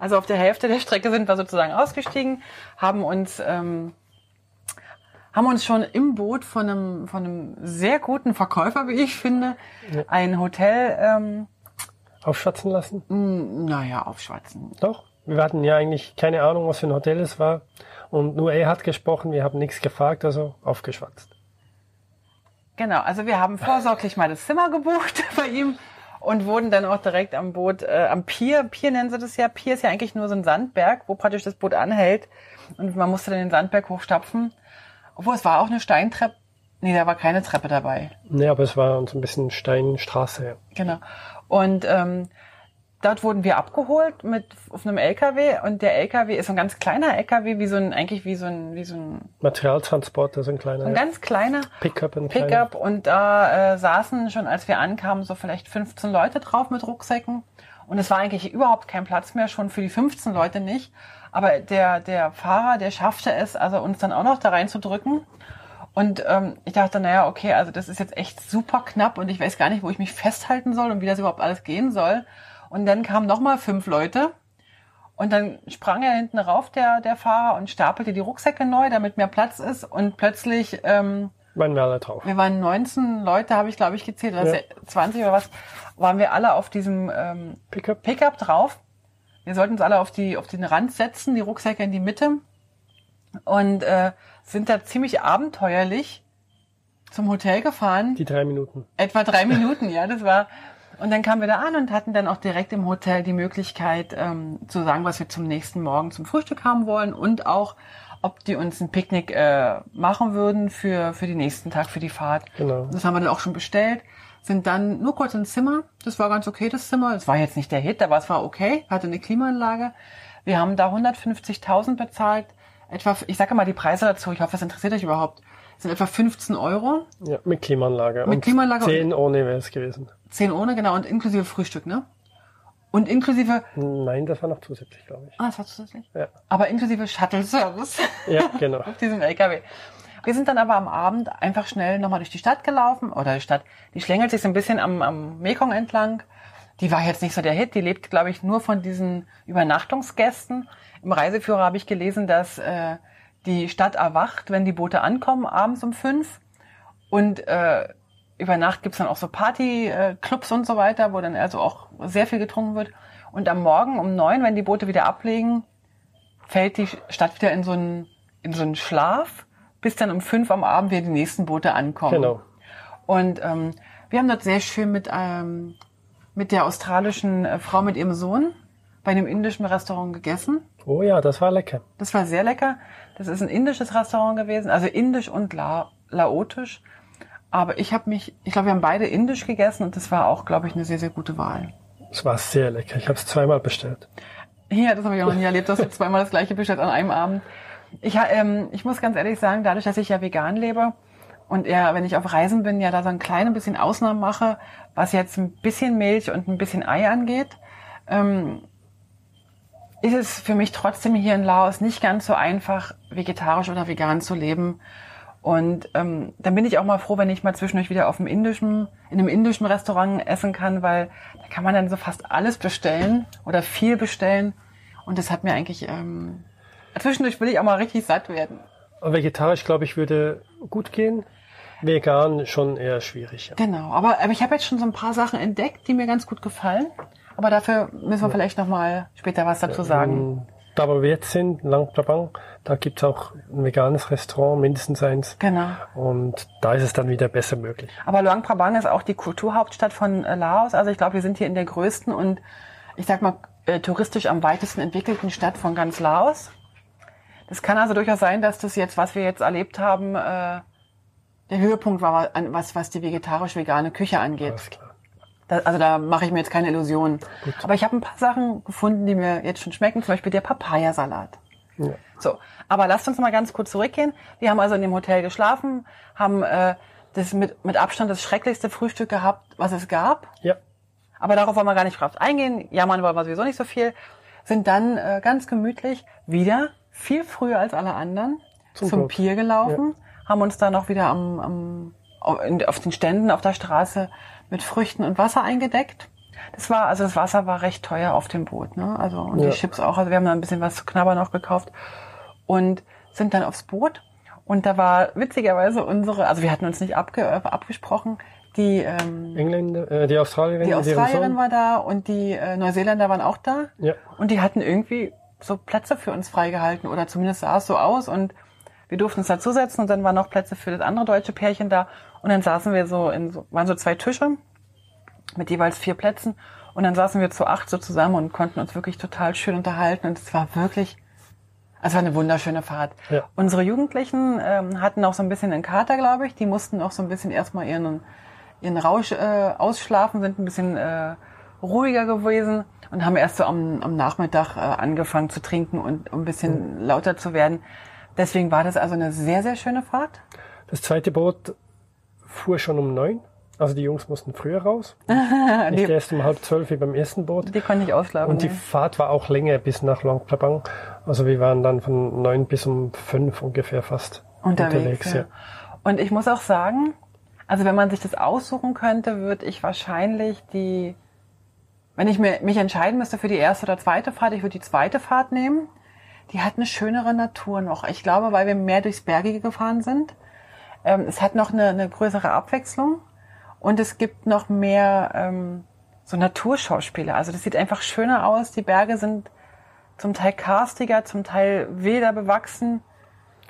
S1: Also auf der Hälfte der Strecke sind wir sozusagen ausgestiegen, haben uns, ähm, haben uns schon im Boot von einem, von einem sehr guten Verkäufer, wie ich finde,
S2: Ja.
S1: ein Hotel ähm,
S2: Aufschwatzen lassen?
S1: Naja, aufschwatzen.
S2: Doch. Wir hatten ja eigentlich keine Ahnung, was für ein Hotel es war. Und nur er hat gesprochen, wir haben nichts gefragt, also aufgeschwatzt.
S1: Genau, also wir haben vorsorglich mal das Zimmer gebucht bei ihm und wurden dann auch direkt am Boot, äh, am Pier, Pier nennen sie das ja. Pier ist ja eigentlich nur so ein Sandberg, wo praktisch das Boot anhält und man musste dann den Sandberg hochstapfen. Obwohl es war auch eine Steintreppe. Nee, da war keine Treppe dabei.
S2: Nee, aber es war uns ein bisschen Steinstraße.
S1: Genau. Und ähm, dort wurden wir abgeholt mit auf einem LKW und der LKW ist so ein ganz kleiner LKW, wie so ein eigentlich wie so ein wie so ein,
S2: Materialtransporter, so ein kleiner
S1: so ein ganz kleiner
S2: Pickup. Ein kleiner.
S1: Pickup und da äh, saßen schon, als wir ankamen, so vielleicht 15 Leute drauf mit Rucksäcken. Und es war eigentlich überhaupt kein Platz mehr, schon für die 15 Leute nicht. Aber der, der Fahrer, der schaffte es, also uns dann auch noch da reinzudrücken. Und ähm, ich dachte, naja, okay, also das ist jetzt echt super knapp und ich weiß gar nicht, wo ich mich festhalten soll und wie das überhaupt alles gehen soll. Und dann kamen nochmal fünf Leute und dann sprang er hinten rauf, der, der Fahrer, und stapelte die Rucksäcke neu, damit mehr Platz ist. Und plötzlich ähm,
S2: Waren wir alle drauf.
S1: wir waren 19 Leute, habe ich glaube ich gezählt, oder
S2: Ja.
S1: 20 oder was, waren wir alle auf diesem ähm,
S2: Pickup.
S1: Pickup drauf. Wir sollten uns alle auf, die, auf den Rand setzen, die Rucksäcke in die Mitte und äh, sind da ziemlich abenteuerlich zum Hotel gefahren.
S2: Die drei Minuten.
S1: Etwa drei Minuten, ja, das war. Und dann kamen wir da an und hatten dann auch direkt im Hotel die Möglichkeit ähm, zu sagen, was wir zum nächsten Morgen zum Frühstück haben wollen und auch, ob die uns ein Picknick äh, machen würden für, für den nächsten Tag, für die Fahrt.
S2: Genau.
S1: Das haben wir dann auch schon bestellt. Sind dann nur kurz ins Zimmer. Das war ganz okay, das Zimmer. Es war jetzt nicht der Hit, aber es war okay. Hatte eine Klimaanlage. Wir haben da 150.000 bezahlt. Etwa, ich sage mal die Preise dazu. Ich hoffe, das interessiert euch überhaupt. Das sind etwa 15 Euro.
S2: Ja, mit Klimaanlage.
S1: Mit Klimaanlage und-
S2: 10 ohne wäre es gewesen.
S1: 10 ohne, genau. Und inklusive Frühstück, ne? Und inklusive,
S2: Nein, das war noch zusätzlich, glaube ich.
S1: ah, das war zusätzlich.
S2: Ja,
S1: Aber inklusive Shuttle-Service.
S2: ja genau.
S1: auf diesem LKW. Wir sind dann aber am Abend einfach schnell nochmal durch die Stadt gelaufen. Oder die Stadt, die schlängelt sich so ein bisschen am, am Mekong entlang. Die war jetzt nicht so der Hit. Die lebt, glaube ich, nur von diesen Übernachtungsgästen. Im Reiseführer habe ich gelesen, dass äh, die Stadt erwacht, wenn die Boote ankommen, abends um fünf. Und äh, über Nacht gibt's dann auch so Partyclubs und so weiter, wo dann also auch sehr viel getrunken wird. Und am Morgen um neun, wenn die Boote wieder ablegen, fällt die Stadt wieder in so einen, in so einen Schlaf, bis dann um fünf am Abend wieder die nächsten Boote ankommen.
S2: Genau.
S1: Und ähm, wir haben dort sehr schön mit, ähm, mit der australischen äh, Frau mit ihrem Sohn bei einem indischen Restaurant gegessen.
S2: Oh ja, das war lecker.
S1: Das war sehr lecker. Das ist ein indisches Restaurant gewesen, also indisch und La laotisch. Aber ich habe mich, ich glaube, wir haben beide indisch gegessen und das war auch, glaube ich, eine sehr, sehr gute Wahl.
S2: Es war sehr lecker. Ich habe es zweimal bestellt.
S1: Ja, das habe ich auch noch nie erlebt, dass du zweimal das gleiche bestellt an einem Abend. Ich, ähm, ich muss ganz ehrlich sagen, dadurch, dass ich ja vegan lebe und ja, wenn ich auf Reisen bin, ja da so ein kleines bisschen Ausnahmen mache, was jetzt ein bisschen Milch und ein bisschen Ei angeht, ähm, ist es für mich trotzdem hier in Laos nicht ganz so einfach, vegetarisch oder vegan zu leben. Und ähm, dann bin ich auch mal froh, wenn ich mal zwischendurch wieder auf einem indischen, in einem indischen Restaurant essen kann, weil da kann man dann so fast alles bestellen oder viel bestellen. Und das hat mir eigentlich ähm, zwischendurch will ich auch mal richtig satt werden.
S2: Aber Vegetarisch, glaube ich, würde gut gehen. Vegan schon eher schwierig. Ja.
S1: Genau, aber, aber ich habe jetzt schon so ein paar Sachen entdeckt, die mir ganz gut gefallen. Aber dafür müssen wir vielleicht noch mal später was dazu sagen.
S2: Da wo wir jetzt sind, Lang Prabang, da gibt's auch ein veganes Restaurant, mindestens eins.
S1: Genau.
S2: Und da ist es dann wieder besser möglich.
S1: Aber Luang Prabang ist auch die Kulturhauptstadt von äh, Laos. Also ich glaube, wir sind hier in der größten und ich sag mal äh, touristisch am weitesten entwickelten Stadt von ganz Laos. Das kann also durchaus sein, dass das jetzt, was wir jetzt erlebt haben, äh, der Höhepunkt war, was, was die vegetarisch-vegane Küche angeht.
S2: Alles klar.
S1: Also da mache ich mir jetzt keine Illusionen. Aber ich habe ein paar Sachen gefunden, die mir jetzt schon schmecken. Zum Beispiel der Papayasalat.
S2: Ja.
S1: So, aber lasst uns mal ganz kurz zurückgehen. Wir haben also in dem Hotel geschlafen, haben äh, das mit, mit Abstand das schrecklichste Frühstück gehabt, was es gab.
S2: Ja.
S1: Aber darauf wollen wir gar nicht drauf eingehen. Jammern wollen wir sowieso nicht so viel. Sind dann äh, ganz gemütlich wieder viel früher als alle anderen
S2: Zum
S1: zum. Pier gelaufen, haben uns dann noch wieder am, am, auf den Ständen auf der Straße mit Früchten und Wasser eingedeckt. Das war, also das Wasser war recht teuer auf dem Boot, ne? Also und
S2: Ja.
S1: die Chips auch. Also wir haben dann ein bisschen was zu knabbern noch gekauft und sind dann aufs Boot. Und da war witzigerweise unsere, also wir hatten uns nicht abge, abgesprochen, die ähm,
S2: Engländer, äh, die Australierin,
S1: die Australierin war da und die äh, Neuseeländer waren auch da.
S2: Ja.
S1: Und die hatten irgendwie so Plätze für uns freigehalten oder zumindest sah es so aus und wir durften uns dazusetzen und dann waren noch Plätze für das andere deutsche Pärchen da und dann saßen wir so in so, waren so zwei Tische mit jeweils vier Plätzen und dann saßen wir zu acht so zusammen und konnten uns wirklich total schön unterhalten und es war wirklich, also es war eine wunderschöne Fahrt.
S2: Ja.
S1: Unsere Jugendlichen ähm, hatten auch so ein bisschen einen Kater, glaube ich. Die mussten auch so ein bisschen erstmal ihren, ihren Rausch äh, ausschlafen, sind ein bisschen äh, ruhiger gewesen und haben erst so am, am Nachmittag äh, angefangen zu trinken und um ein bisschen lauter zu werden. Deswegen war das also eine sehr, sehr schöne Fahrt.
S2: Das zweite Boot fuhr schon um neun. Also die Jungs mussten früher raus.
S1: Die,
S2: Nicht erst um halb zwölf wie beim ersten Boot.
S1: die konnte ich ausschlafen.
S2: Und die
S1: ja.
S2: Fahrt war auch länger bis nach Luang Prabang. Also wir waren dann von neun bis um fünf ungefähr fast
S1: unterwegs. ja. Und ich muss auch sagen, also wenn man sich das aussuchen könnte, würde ich wahrscheinlich die, wenn ich mir, mich entscheiden müsste für die erste oder zweite Fahrt, ich würde die zweite Fahrt nehmen. Die hat eine schönere Natur noch. Ich glaube, weil wir mehr durchs Bergige gefahren sind. Ähm, es hat noch eine, eine größere Abwechslung und es gibt noch mehr ähm, so Naturschauspiele. Also das sieht einfach schöner aus. Die Berge sind zum Teil karstiger, zum Teil wilder bewachsen.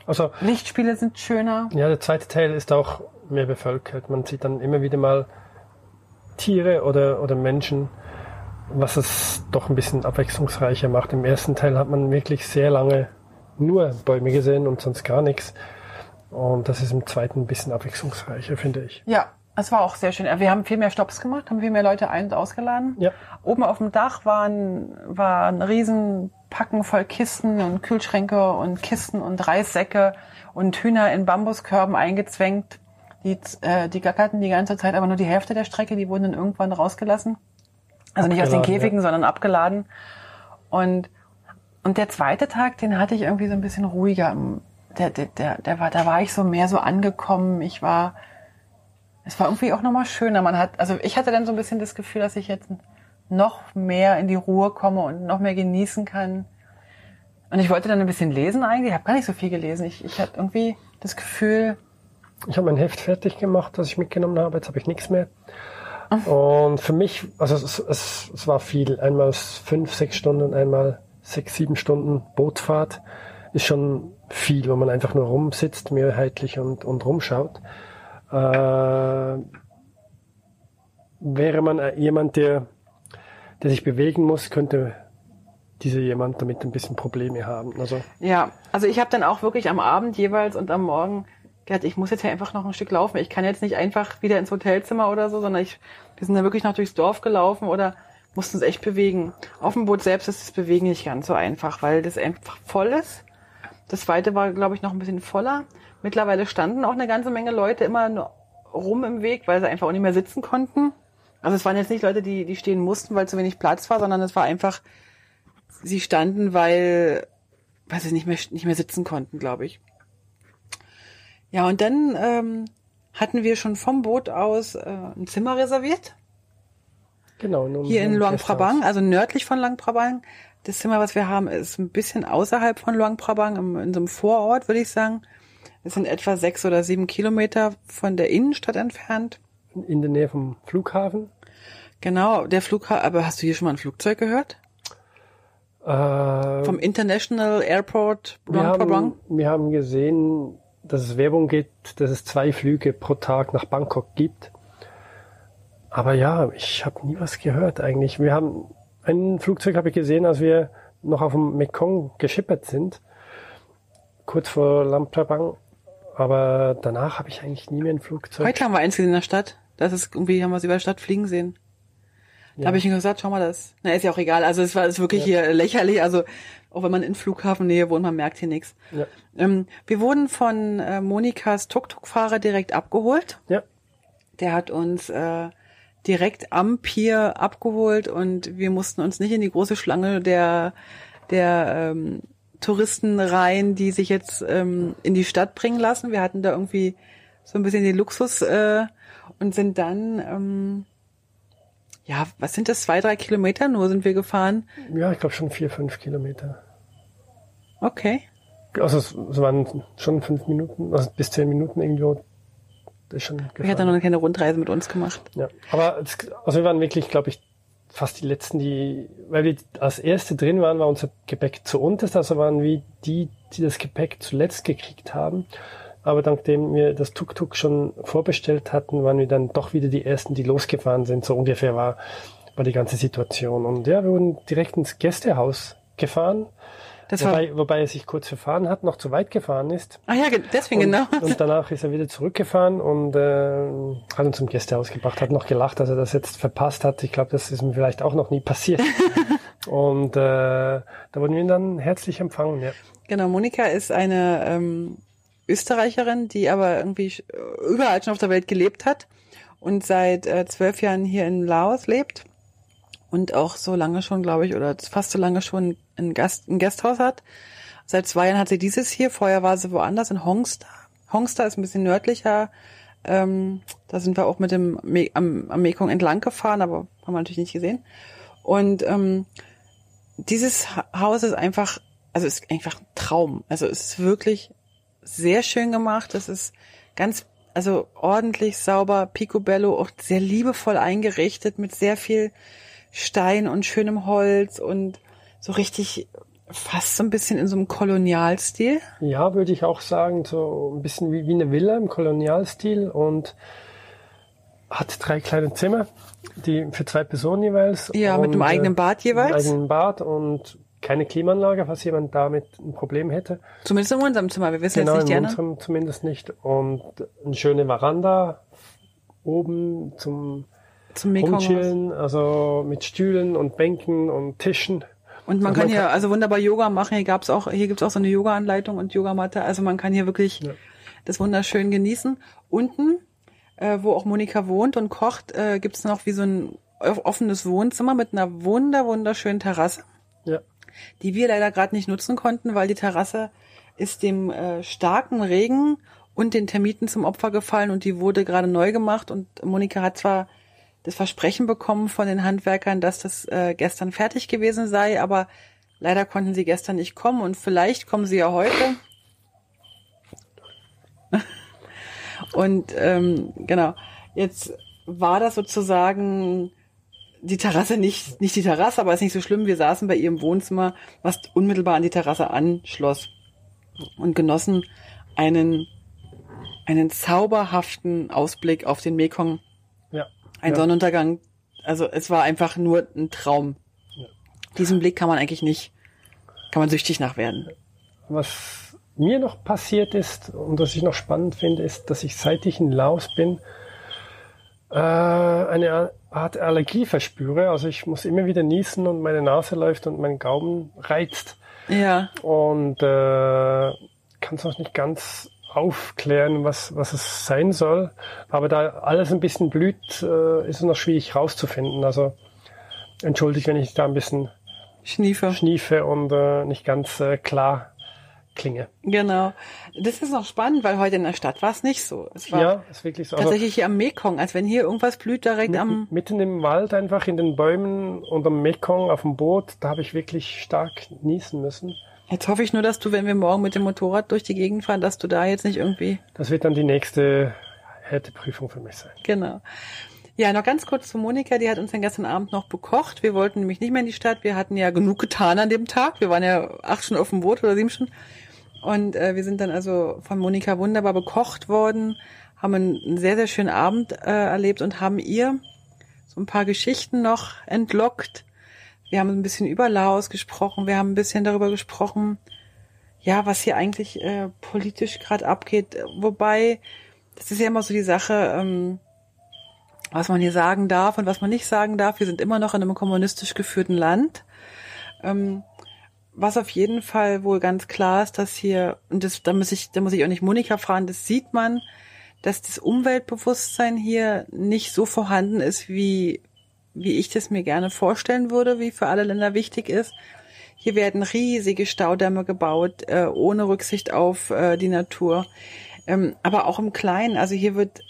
S2: Also
S1: Lichtspiele sind schöner.
S2: ja, der zweite Teil ist auch mehr bevölkert. Man sieht dann immer wieder mal Tiere oder, oder Menschen, was es doch ein bisschen abwechslungsreicher macht. Im ersten Teil hat man wirklich sehr lange nur Bäume gesehen und sonst gar nichts. Und das ist im zweiten ein bisschen abwechslungsreicher, finde ich.
S1: Ja, es war auch sehr schön. Wir haben viel mehr Stops gemacht, haben viel mehr Leute ein- und ausgeladen.
S2: Ja.
S1: Oben auf dem Dach waren, war ein riesen Packen voll Kisten und Kühlschränke und Kisten und Reissäcke und Hühner in Bambuskörben eingezwängt. Die, äh, die gackerten die ganze Zeit, aber nur die Hälfte der Strecke, die wurden dann irgendwann rausgelassen. Also nicht aus den Käfigen, sondern abgeladen. Und, und der zweite Tag, den hatte ich irgendwie so ein bisschen ruhiger. Der, der, der, der war, da war ich so mehr so angekommen. Ich war, es war irgendwie auch nochmal schöner. Man hat, also ich hatte dann so ein bisschen das Gefühl, dass ich jetzt noch mehr in die Ruhe komme und noch mehr genießen kann. Und ich wollte dann ein bisschen lesen eigentlich. Ich habe gar nicht so viel gelesen. Ich, ich hatte irgendwie das Gefühl,
S2: Ich habe mein Heft fertig gemacht, das ich mitgenommen habe. Jetzt habe ich nichts mehr. Und für mich, also es, es, es war viel. Einmal fünf, sechs Stunden, einmal sechs, sieben Stunden Bootfahrt ist schon viel, wo man einfach nur rumsitzt, mehrheitlich und, und rumschaut. Äh, wäre man jemand, der, der sich bewegen muss, könnte dieser jemand damit ein bisschen Probleme haben. Also
S1: ja, also ich habe dann auch wirklich am Abend jeweils und am Morgen gedacht, ich muss jetzt ja einfach noch ein Stück laufen. Ich kann jetzt nicht einfach wieder ins Hotelzimmer oder so, sondern ich, wir sind dann wirklich noch durchs Dorf gelaufen oder mussten uns echt bewegen. Auf dem Boot selbst ist das Bewegen nicht ganz so einfach, weil das einfach voll ist. Das zweite war, glaube ich, noch ein bisschen voller. Mittlerweile standen auch eine ganze Menge Leute immer nur rum im Weg, weil sie einfach auch nicht mehr sitzen konnten. Also es waren jetzt nicht Leute, die, die stehen mussten, weil zu wenig Platz war, sondern es war einfach, sie standen, weil, weil sie nicht mehr, nicht mehr sitzen konnten, glaube ich. Ja, und dann ähm, hatten wir schon vom Boot aus äh, ein Zimmer reserviert.
S2: genau.
S1: Hier in Luang Prabang, also nördlich von Luang Prabang. Das Zimmer, was wir haben, ist ein bisschen außerhalb von Luang Prabang, im, in so einem Vorort, würde ich sagen. Es sind etwa sechs oder sieben Kilometer von der Innenstadt entfernt.
S2: In der Nähe vom Flughafen.
S1: Genau, der Flughafen, aber hast du hier schon mal ein Flugzeug gehört?
S2: Äh,
S1: Vom International Airport
S2: wir,
S1: Luang Prabang?
S2: haben, wir haben gesehen, dass es Werbung gibt, dass es zwei Flüge pro Tag nach Bangkok gibt. Aber ja, ich habe nie was gehört eigentlich. Wir haben ein Flugzeug habe ich gesehen, als wir noch auf dem Mekong geschippert sind, kurz vor Luang Prabang. Aber danach habe ich eigentlich nie mehr ein Flugzeug.
S1: Heute haben wir eins gesehen in der Stadt. Das ist irgendwie, haben wir es über die Stadt fliegen sehen. Da habe ich ihm gesagt, schau mal, das, na ist ja auch egal. Also es war ist wirklich ja. hier lächerlich. Also auch wenn man in Flughafennähe wohnt, man merkt hier nichts. Ja. Ähm, wir wurden von äh, Monikas Tuk-Tuk-Fahrer direkt abgeholt.
S2: Ja.
S1: Der hat uns äh, direkt am Pier abgeholt und wir mussten uns nicht in die große Schlange der der ähm, Touristen rein, die sich jetzt ähm, in die Stadt bringen lassen. Wir hatten da irgendwie so ein bisschen den Luxus äh, und sind dann ähm, ja, was sind das, zwei, drei Kilometer nur sind wir gefahren?
S2: Ja, ich glaube schon vier, fünf Kilometer.
S1: Okay.
S2: Also es, es waren schon fünf Minuten, also bis zehn Minuten irgendwo.
S1: Das ist schon gefahren. Ich hatte noch keine Rundreise mit uns gemacht.
S2: Ja, aber es, also wir waren wirklich, glaube ich, fast die letzten, die, weil wir als erste drin waren, war unser Gepäck zu unterst, also waren wir die, die das Gepäck zuletzt gekriegt haben. Aber nachdem wir das Tuk-Tuk schon vorbestellt hatten, waren wir dann doch wieder die Ersten, die losgefahren sind. So ungefähr war, war die ganze Situation. Und ja, wir wurden direkt ins Gästehaus gefahren. Das wobei, wobei er sich kurz verfahren hat, noch zu weit gefahren ist.
S1: Ah ja, deswegen
S2: und,
S1: genau.
S2: Und danach ist er wieder zurückgefahren und äh, hat uns zum Gästehaus gebracht, hat noch gelacht, dass er das jetzt verpasst hat. Ich glaube, das ist mir vielleicht auch noch nie passiert. und äh, da wurden wir dann herzlich empfangen. Ja.
S1: Genau, Monika ist eine ähm, Österreicherin, die aber irgendwie überall schon auf der Welt gelebt hat und seit äh, zwölf Jahren hier in Laos lebt und auch so lange schon, glaube ich, oder fast so lange schon ein, Gast, ein Gasthaus hat. Seit zwei Jahren hat sie dieses hier. Vorher war sie woanders in Hongsta. Hongsta ist ein bisschen nördlicher. Ähm, da sind wir auch mit dem Me am, am Mekong entlang gefahren, aber haben wir natürlich nicht gesehen. Und ähm, dieses Haus ist einfach, also ist einfach ein Traum. Also es ist wirklich sehr schön gemacht. Es ist ganz, also ordentlich sauber, picobello, auch sehr liebevoll eingerichtet mit sehr viel Stein und schönem Holz und so richtig fast so ein bisschen in so einem Kolonialstil.
S2: Ja, würde ich auch sagen, so ein bisschen wie, wie eine Villa im Kolonialstil und hat drei kleine Zimmer, die für zwei Personen jeweils.
S1: Ja, mit einem eigenen Bad jeweils. Mit einem
S2: eigenen Bad und keine Klimaanlage, falls jemand damit ein Problem hätte.
S1: Zumindest in unserem Zimmer, wir wissen
S2: genau,
S1: jetzt nicht,
S2: in unserem zumindest nicht. Und eine schöne Veranda oben zum, zum Rumchillen, also mit Stühlen und Bänken und Tischen.
S1: Und man, also kann, man hier also wunderbar Yoga machen. Hier gab's auch, hier gibt's auch so eine Yoga-Anleitung und Yogamatte. Also man kann hier wirklich ja. das wunderschön genießen. Unten, äh, wo auch Monika wohnt und kocht, äh, gibt's noch wie so ein offenes Wohnzimmer mit einer wunder wunderschönen Terrasse.
S2: Ja
S1: die wir leider gerade nicht nutzen konnten, weil die Terrasse ist dem äh, starken Regen und den Termiten zum Opfer gefallen und die wurde gerade neu gemacht und Monika hat zwar das Versprechen bekommen von den Handwerkern, dass das äh, gestern fertig gewesen sei, aber leider konnten sie gestern nicht kommen und vielleicht kommen sie ja heute. und ähm, genau, jetzt war das sozusagen die Terrasse nicht, nicht die Terrasse, aber ist nicht so schlimm. Wir saßen bei ihrem Wohnzimmer, was unmittelbar an die Terrasse anschloss und genossen einen, einen zauberhaften Ausblick auf den Mekong.
S2: Ja.
S1: Ein
S2: ja.
S1: Sonnenuntergang. Also es war einfach nur ein Traum. Ja. Diesen Blick kann man eigentlich nicht, kann man süchtig nach werden.
S2: Was mir noch passiert ist und was ich noch spannend finde, ist, dass ich seit ich in Laos bin, äh, eine Art Allergie verspüre. Also ich muss immer wieder niesen und meine Nase läuft und mein Gaumen reizt.
S1: Ja.
S2: Und äh, kann es noch nicht ganz aufklären, was, was es sein soll. Aber da alles ein bisschen blüht, äh, ist es noch schwierig rauszufinden. Also entschuldigt, wenn ich da ein bisschen
S1: schniefe,
S2: schniefe und äh, nicht ganz äh, klar klinge.
S1: Genau. Das ist noch spannend, weil heute in der Stadt war es nicht so. Es war
S2: ja, ist wirklich so.
S1: Also tatsächlich hier am Mekong, als wenn hier irgendwas blüht direkt
S2: mitten,
S1: am...
S2: Mitten im Wald einfach, in den Bäumen und am Mekong auf dem Boot, da habe ich wirklich stark niesen müssen.
S1: Jetzt hoffe ich nur, dass du, wenn wir morgen mit dem Motorrad durch die Gegend fahren, dass du da jetzt nicht irgendwie...
S2: Das wird dann die nächste Härteprüfung für mich sein.
S1: Genau. Ja, noch ganz kurz zu Monika, die hat uns dann gestern Abend noch bekocht. Wir wollten nämlich nicht mehr in die Stadt. Wir hatten ja genug getan an dem Tag. Wir waren ja acht Stunden auf dem Boot oder sieben Stunden. Und äh, wir sind dann also von Monika wunderbar bekocht worden, haben einen sehr, sehr schönen Abend äh, erlebt und haben ihr so ein paar Geschichten noch entlockt. Wir haben ein bisschen über Laos gesprochen, wir haben ein bisschen darüber gesprochen, ja, was hier eigentlich äh, politisch gerade abgeht. Wobei, das ist ja immer so die Sache, ähm, was man hier sagen darf und was man nicht sagen darf. Wir sind immer noch in einem kommunistisch geführten Land. Ähm, was auf jeden Fall wohl ganz klar ist, dass hier, und das, da muss ich, da muss ich auch nicht Monika fragen, das sieht man, dass das Umweltbewusstsein hier nicht so vorhanden ist, wie, wie ich das mir gerne vorstellen würde, wie für alle Länder wichtig ist. Hier werden riesige Staudämme gebaut, äh, ohne Rücksicht auf äh, die Natur. Ähm, aber auch im Kleinen. Also hier wird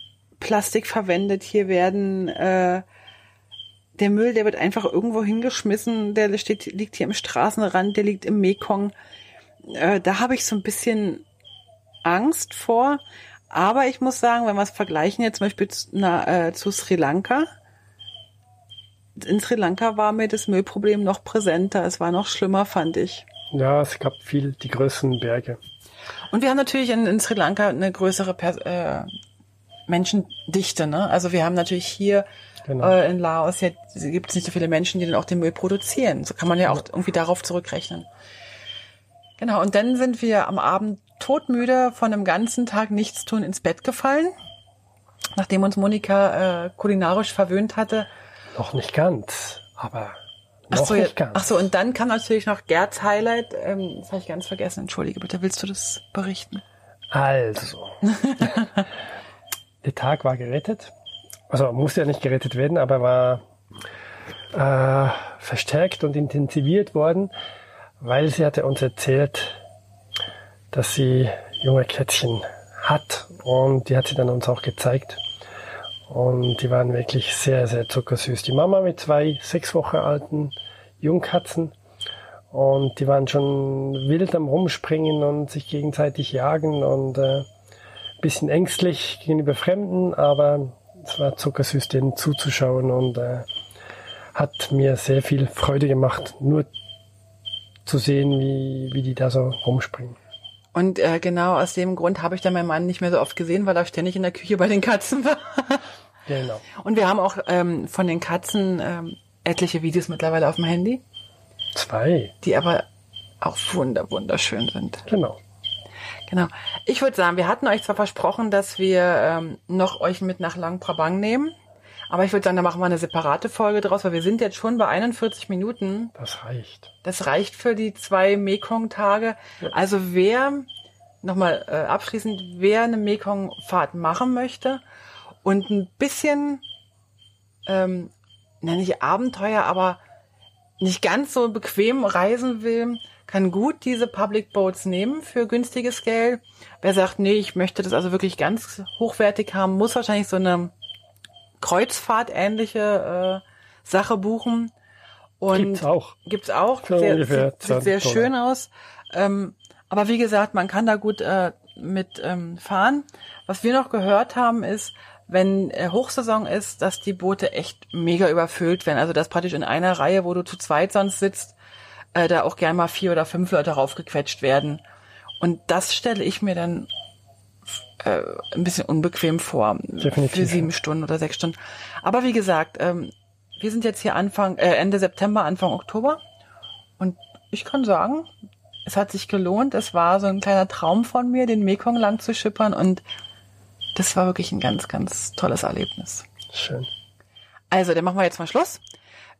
S1: Plastik verwendet, hier werden äh, der Müll, der wird einfach irgendwo hingeschmissen, der steht, liegt hier im Straßenrand, der liegt im Mekong. Äh, da habe ich so ein bisschen Angst vor. Aber ich muss sagen, wenn wir es vergleichen jetzt zum Beispiel zu, na, äh, zu Sri Lanka, in Sri Lanka war mir das Müllproblem noch präsenter. Es war noch schlimmer, fand ich.
S2: Ja, es gab viel die größeren Berge.
S1: Und wir haben natürlich in, in Sri Lanka eine größere Pers äh, Menschendichte. Ne? Also wir haben natürlich hier genau. äh, in Laos ja, gibt es nicht so viele Menschen, die dann auch den Müll produzieren. So kann man ja auch irgendwie darauf zurückrechnen. Genau, und dann sind wir am Abend todmüde von einem ganzen Tag Nichtstun ins Bett gefallen. Nachdem uns Monika äh, kulinarisch verwöhnt hatte.
S2: Noch nicht ganz, aber noch
S1: ach so,
S2: nicht
S1: ganz. Ach so, und dann kam natürlich noch Gerds Highlight. Ähm, das habe ich ganz vergessen. Entschuldige bitte, willst du das berichten?
S2: Also. der Tag war gerettet. Also musste ja nicht gerettet werden, aber war äh, verstärkt und intensiviert worden, weil sie hatte uns erzählt, dass sie junge Kätzchen hat und die hat sie dann uns auch gezeigt. Und die waren wirklich sehr, sehr zuckersüß. Die Mama mit zwei sechs Wochen alten Jungkatzen. Und die waren schon wild am Rumspringen und sich gegenseitig jagen und äh, bisschen ängstlich gegenüber Fremden, aber es war zuckersüß, denen zuzuschauen und äh, hat mir sehr viel Freude gemacht, nur zu sehen, wie, wie die da so rumspringen.
S1: Und äh, genau aus dem Grund habe ich dann meinen Mann nicht mehr so oft gesehen, weil er ständig in der Küche bei den Katzen war. Genau. Und wir haben auch ähm, von den Katzen ähm, etliche Videos mittlerweile auf dem Handy.
S2: Zwei.
S1: Die aber auch wunder wunderschön sind.
S2: Genau.
S1: Genau. Ich würde sagen, wir hatten euch zwar versprochen, dass wir ähm, noch euch mit nach Lang Prabang nehmen, aber ich würde sagen, da machen wir eine separate Folge draus, weil wir sind jetzt schon bei 41 Minuten.
S2: Das reicht.
S1: Das reicht für die zwei Mekong-Tage. Ja. Also wer, nochmal äh, abschließend, wer eine Mekong-Fahrt machen möchte und ein bisschen, ähm, nenne ich Abenteuer, aber nicht ganz so bequem reisen will, kann gut diese Public Boats nehmen für günstiges Geld. Wer sagt, nee, ich möchte das also wirklich ganz hochwertig haben, muss wahrscheinlich so eine Kreuzfahrt-ähnliche äh, Sache buchen. Und
S2: gibt's auch.
S1: Gibt's auch. Sehr, sieht, sieht sehr schön aus. Ähm, aber wie gesagt, man kann da gut äh, mit ähm, fahren. Was wir noch gehört haben, ist, wenn äh, Hochsaison ist, dass die Boote echt mega überfüllt werden. Also das praktisch in einer Reihe, wo du zu zweit sonst sitzt, äh, da auch gern mal vier oder fünf Leute raufgequetscht werden. Und das stelle ich mir dann äh, ein bisschen unbequem vor.
S2: Definitiv.
S1: Für sieben Stunden oder sechs Stunden. Aber wie gesagt, ähm, wir sind jetzt hier Anfang, äh, Ende September, Anfang Oktober. Und ich kann sagen, es hat sich gelohnt. Es war so ein kleiner Traum von mir, den Mekong lang zu schippern. Und das war wirklich ein ganz, ganz tolles Erlebnis.
S2: Schön.
S1: Also, dann machen wir jetzt mal Schluss.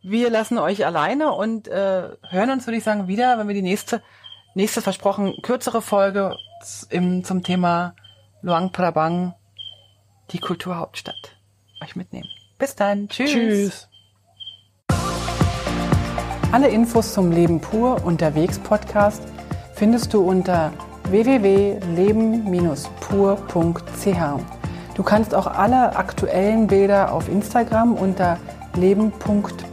S1: Wir lassen euch alleine und äh, hören uns, würde ich sagen, wieder, wenn wir die nächste, nächste versprochen kürzere Folge im, zum Thema Luang Prabang, die Kulturhauptstadt, euch mitnehmen. Bis dann. Tschüss. Tschüss. Alle Infos zum Leben pur unterwegs Podcast findest du unter www.leben-pur.ch. Du kannst auch alle aktuellen Bilder auf Instagram unter leben.pur